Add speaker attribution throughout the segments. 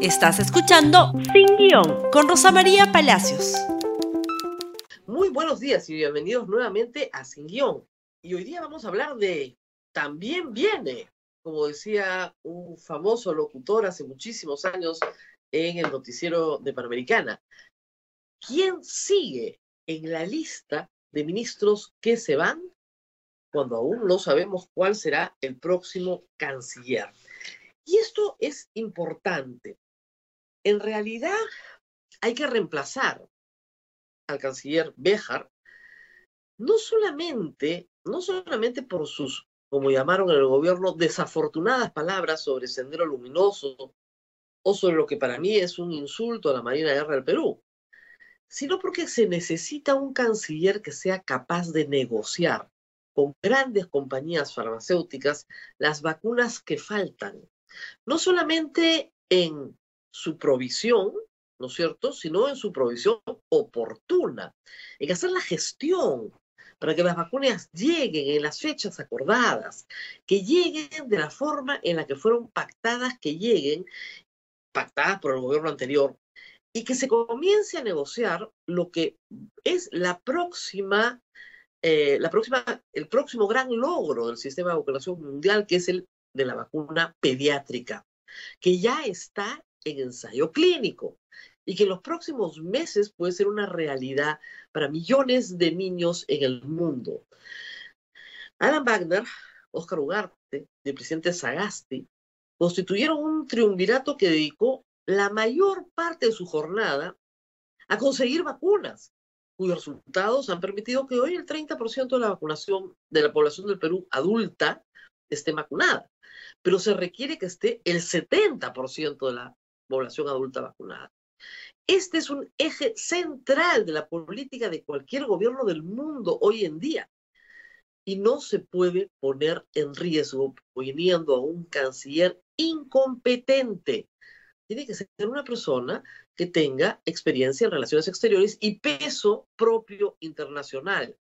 Speaker 1: Estás escuchando Sin Guión con Rosa María Palacios.
Speaker 2: Muy buenos días y bienvenidos nuevamente a Sin Guión. Y hoy día vamos a hablar de También viene, como decía un famoso locutor hace muchísimos años en el noticiero de Panamericana. ¿Quién sigue en la lista de ministros que se van cuando aún no sabemos cuál será el próximo canciller? Y esto es importante en realidad, hay que reemplazar al canciller Béjar, no solamente, no solamente por sus, como llamaron en el gobierno, desafortunadas palabras sobre Sendero Luminoso o sobre lo que para mí es un insulto a la Marina de Guerra del Perú, sino porque se necesita un canciller que sea capaz de negociar con grandes compañías farmacéuticas las vacunas que faltan, no solamente en su provisión, ¿no es cierto?, sino en su provisión oportuna, en hacer la gestión para que las vacunas lleguen en las fechas acordadas, que lleguen de la forma en la que fueron pactadas, que lleguen, pactadas por el gobierno anterior, y que se comience a negociar lo que es la próxima, eh, la próxima, el próximo gran logro del sistema de vacunación mundial, que es el de la vacuna pediátrica, que ya está en ensayo clínico y que en los próximos meses puede ser una realidad para millones de niños en el mundo. Alan Wagner, Oscar Ugarte y el presidente Sagasti constituyeron un triunvirato que dedicó la mayor parte de su jornada a conseguir vacunas, cuyos resultados han permitido que hoy el 30% de la vacunación de la población del Perú adulta esté vacunada, pero se requiere que esté el 70% de la población adulta vacunada. Este es un eje central de la política de cualquier gobierno del mundo hoy en día. Y no se puede poner en riesgo poniendo a un canciller incompetente. Tiene que ser una persona que tenga experiencia en relaciones exteriores y peso propio internacional.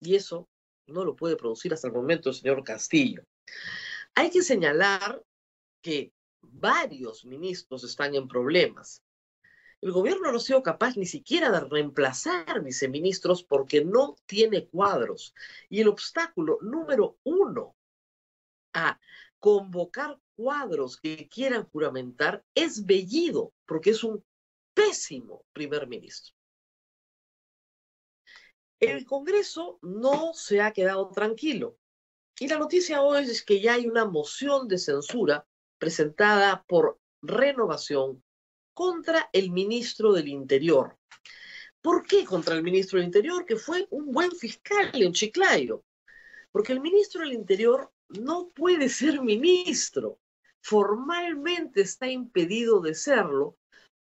Speaker 2: Y eso no lo puede producir hasta el momento el señor Castillo. Hay que señalar que varios ministros están en problemas. El gobierno no ha sido capaz ni siquiera de reemplazar viceministros porque no tiene cuadros. Y el obstáculo número uno a convocar cuadros que quieran juramentar es Bellido, porque es un pésimo primer ministro. El Congreso no se ha quedado tranquilo. Y la noticia hoy es que ya hay una moción de censura presentada por Renovación contra el ministro del Interior. ¿Por qué contra el ministro del Interior? Que fue un buen fiscal en Chiclayo. Porque el ministro del Interior no puede ser ministro. Formalmente está impedido de serlo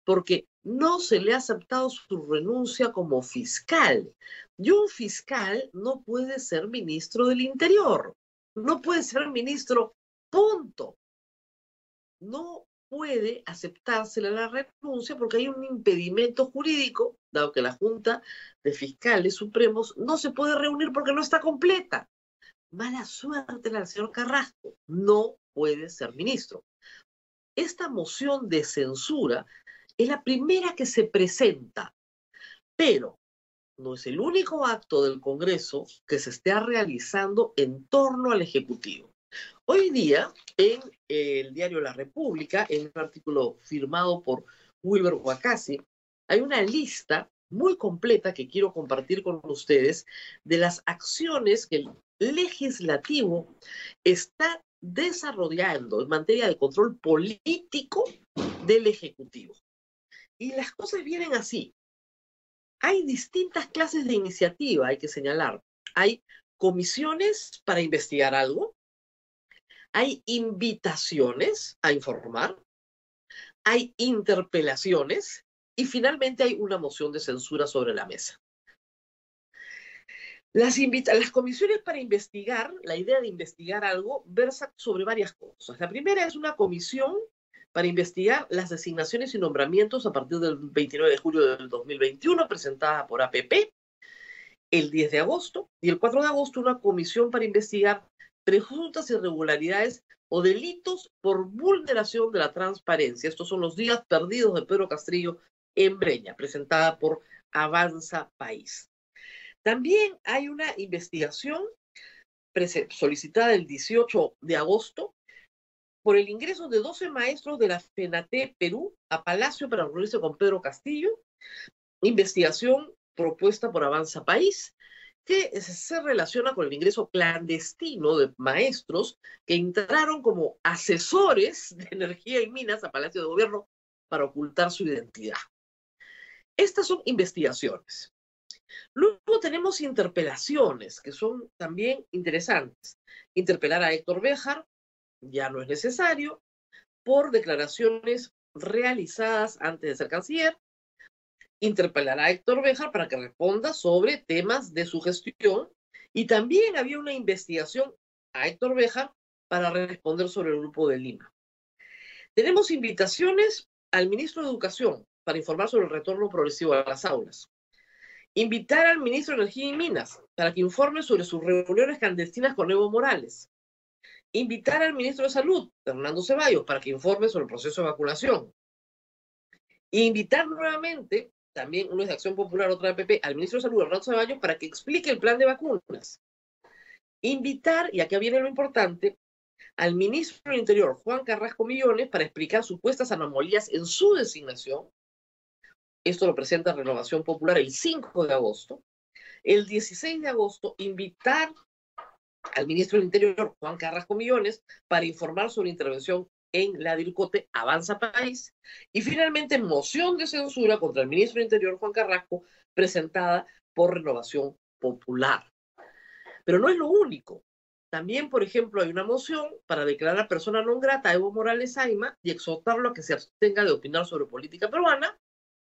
Speaker 2: porque no se le ha aceptado su renuncia como fiscal. Y un fiscal no puede ser ministro del Interior. No puede ser ministro, punto no puede aceptársela la renuncia porque hay un impedimento jurídico, dado que la Junta de Fiscales Supremos no se puede reunir porque no está completa. Mala suerte del señor Carrasco, no puede ser ministro. Esta moción de censura es la primera que se presenta, pero no es el único acto del Congreso que se esté realizando en torno al Ejecutivo. Hoy día, en el diario La República, en un artículo firmado por Wilber Huacasi, hay una lista muy completa que quiero compartir con ustedes de las acciones que el legislativo está desarrollando en materia de control político del Ejecutivo. Y las cosas vienen así. Hay distintas clases de iniciativa, hay que señalar. Hay comisiones para investigar algo, hay invitaciones a informar, hay interpelaciones y finalmente hay una moción de censura sobre la mesa. Las, comisiones para investigar, la idea de investigar algo, versa sobre varias cosas. La primera es una comisión para investigar las designaciones y nombramientos a partir del 29 de julio del 2021, presentada por APP. El 10 de agosto y el 4 de agosto una comisión para investigar presuntas irregularidades o delitos por vulneración de la transparencia. Estos son los días perdidos de Pedro Castrillo en Breña, presentada por Avanza País. También hay una investigación solicitada el 18 de agosto por el ingreso de 12 maestros de la FENATE Perú a Palacio para reunirse con Pedro Castillo. Investigación propuesta por Avanza País que se relaciona con el ingreso clandestino de maestros que entraron como asesores de energía y minas a Palacio de Gobierno para ocultar su identidad. Estas son investigaciones. Luego tenemos interpelaciones, que son también interesantes. Interpelar a Héctor Béjar ya no es necesario por declaraciones realizadas antes de ser canciller interpelar a Héctor Bejar para que responda sobre temas de su gestión y también había una investigación a Héctor Bejar para responder sobre el Grupo de Lima. Tenemos invitaciones al ministro de Educación para informar sobre el retorno progresivo a las aulas. Invitar al ministro de Energía y Minas para que informe sobre sus reuniones clandestinas con Evo Morales. Invitar al ministro de Salud, Fernando Ceballos, para que informe sobre el proceso de vacunación. Invitar nuevamente también uno es de Acción Popular, otra de PP, al ministro de Salud, Hernando Ceballos, para que explique el plan de vacunas. Invitar, y aquí viene lo importante, al ministro del Interior, Juan Carrasco Millones, para explicar supuestas anomalías en su designación. Esto lo presenta Renovación Popular el 5 de agosto. El 16 de agosto, invitar al ministro del Interior, Juan Carrasco Millones, para informar sobre intervención en la DIRCOTE Avanza País. Y finalmente, moción de censura contra el ministro del Interior, Juan Carrasco, presentada por Renovación Popular. Pero no es lo único. También, por ejemplo, hay una moción para declarar persona non grata a Evo Morales Aima y exhortarlo a que se abstenga de opinar sobre política peruana.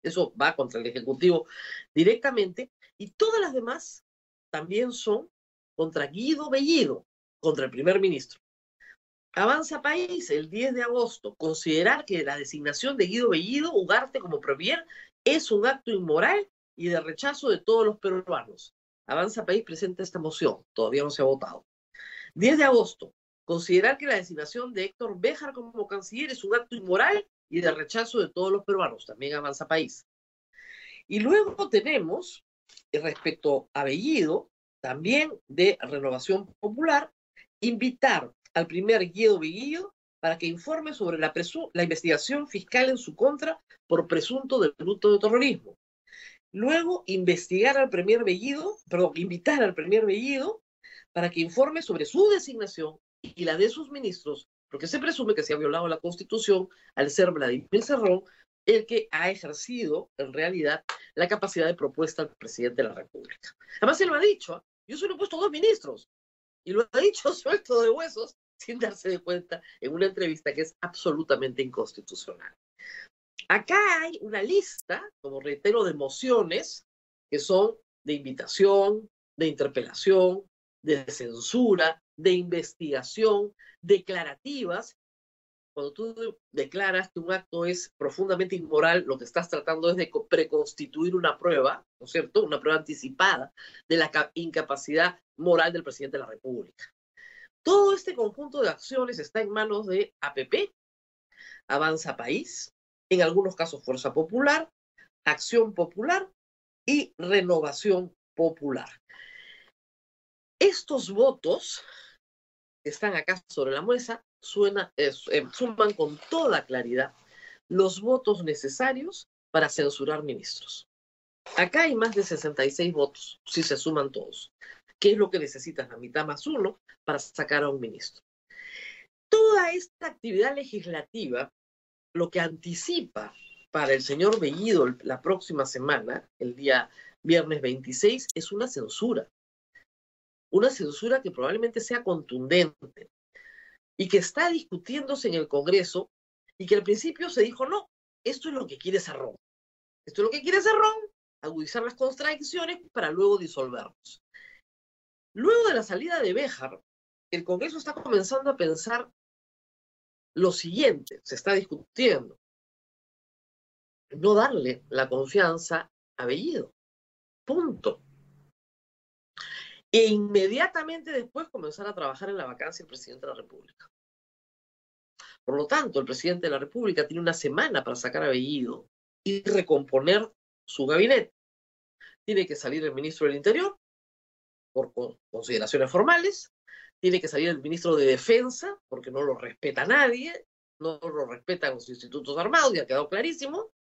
Speaker 2: Eso va contra el Ejecutivo directamente. Y todas las demás también son contra Guido Bellido, contra el primer ministro. Avanza País, el 10 de agosto, considerar que la designación de Guido Bellido Ugarte como Premier es un acto inmoral y de rechazo de todos los peruanos. Avanza País presenta esta moción, todavía no se ha votado. 10 de agosto, considerar que la designación de Héctor Béjar como canciller es un acto inmoral y de rechazo de todos los peruanos, también Avanza País. Y luego tenemos, respecto a Bellido, también de Renovación Popular, invitar al primer Guido Viguillo para que informe sobre la, la investigación fiscal en su contra por presunto delito de terrorismo. Luego, investigar al Premier Bellido, perdón, invitar al Premier Bellido para que informe sobre su designación y la de sus ministros, porque se presume que se ha violado la Constitución al ser Vladimir Cerrón el que ha ejercido en realidad la capacidad de propuesta al presidente de la República. Además, él lo ha dicho, yo solo he puesto dos ministros, y lo ha dicho suelto de huesos, sin darse de cuenta en una entrevista que es absolutamente inconstitucional. Acá hay una lista, como reitero, de mociones que son de invitación, de interpelación, de censura, de investigación, declarativas. Cuando tú declaras que un acto es profundamente inmoral, lo que estás tratando es de preconstituir una prueba, ¿no es cierto? Una prueba anticipada de la incapacidad moral del presidente de la República. Todo este conjunto de acciones está en manos de APP, Avanza País, en algunos casos Fuerza Popular, Acción Popular y Renovación Popular. Estos votos que están acá sobre la mesa suena, eh, suman con toda claridad los votos necesarios para censurar ministros. Acá hay más de 66 votos, si se suman todos. ¿Qué es lo que necesitas? La mitad más uno para sacar a un ministro. Toda esta actividad legislativa lo que anticipa para el señor Bellido la próxima semana, el día viernes 26, es una censura. Una censura que probablemente sea contundente y que está discutiéndose en el Congreso y que al principio se dijo, no, esto es lo que quiere Cerrón. Esto es lo que quiere Cerrón, agudizar las contradicciones para luego disolvernos. Luego de la salida de Béjar, el Congreso está comenzando a pensar lo siguiente, se está discutiendo. No darle la confianza a Bellido. Punto. E inmediatamente después comenzar a trabajar en la vacancia del presidente de la República. Por lo tanto, el presidente de la República tiene una semana para sacar a Bellido y recomponer su gabinete. Tiene que salir el ministro del Interior por consideraciones formales, tiene que salir el ministro de Defensa porque no lo respeta nadie, no lo respetan los institutos armados, ya ha quedado clarísimo.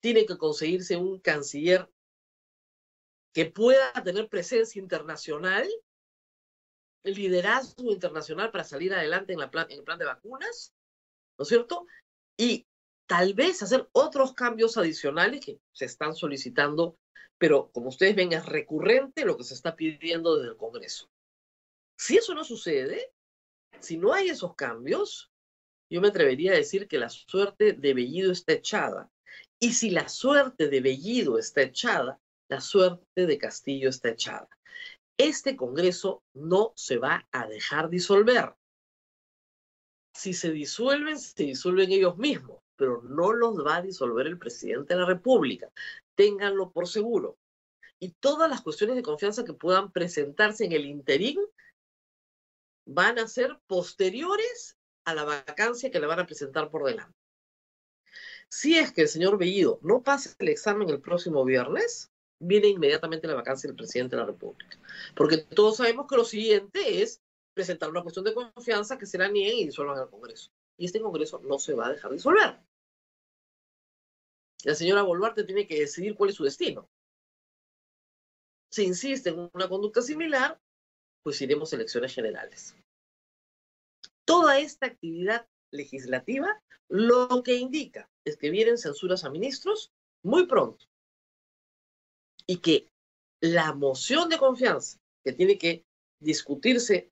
Speaker 2: Tiene que conseguirse un canciller que pueda tener presencia internacional, liderazgo internacional para salir adelante en, la en el plan de vacunas, ¿no es cierto? Y tal vez hacer otros cambios adicionales que se están solicitando, pero como ustedes ven es recurrente lo que se está pidiendo desde el Congreso. Si eso no sucede, si no hay esos cambios, yo me atrevería a decir que la suerte de Bellido está echada. Y si la suerte de Bellido está echada, la suerte de Castillo está echada. Este Congreso no se va a dejar disolver. Si se disuelven, se disuelven ellos mismos, pero no los va a disolver el presidente de la República. Ténganlo por seguro. Y todas las cuestiones de confianza que puedan presentarse en el interín van a ser posteriores a la vacancia que le van a presentar por delante. Si es que el señor Bellido no pasa el examen el próximo viernes, viene inmediatamente la vacancia del presidente de la República. Porque todos sabemos que lo siguiente es presentar una cuestión de confianza que se la nieguen y disuelvan al Congreso. Y este Congreso no se va a dejar disolver. La señora Boluarte tiene que decidir cuál es su destino. Si insiste en una conducta similar, pues iremos a elecciones generales. Toda esta actividad legislativa lo que indica es que vienen censuras a ministros muy pronto y que la moción de confianza que tiene que discutirse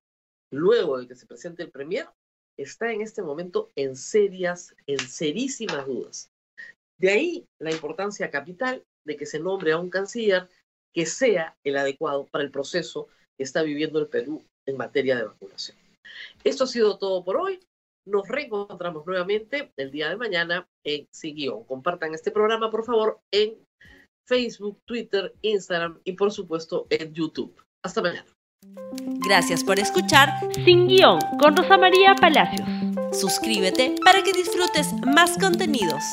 Speaker 2: luego de que se presente el Premier está en este momento en serias, en serísimas dudas. De ahí la importancia capital de que se nombre a un canciller que sea el adecuado para el proceso que está viviendo el Perú en materia de vacunación. Esto ha sido todo por hoy. Nos reencontramos nuevamente el día de mañana en Sin Compartan este programa, por favor, en Facebook, Twitter, Instagram y por supuesto en YouTube. Hasta mañana.
Speaker 1: Gracias por escuchar Sin Guión con Rosa María Palacios. Suscríbete para que disfrutes más contenidos.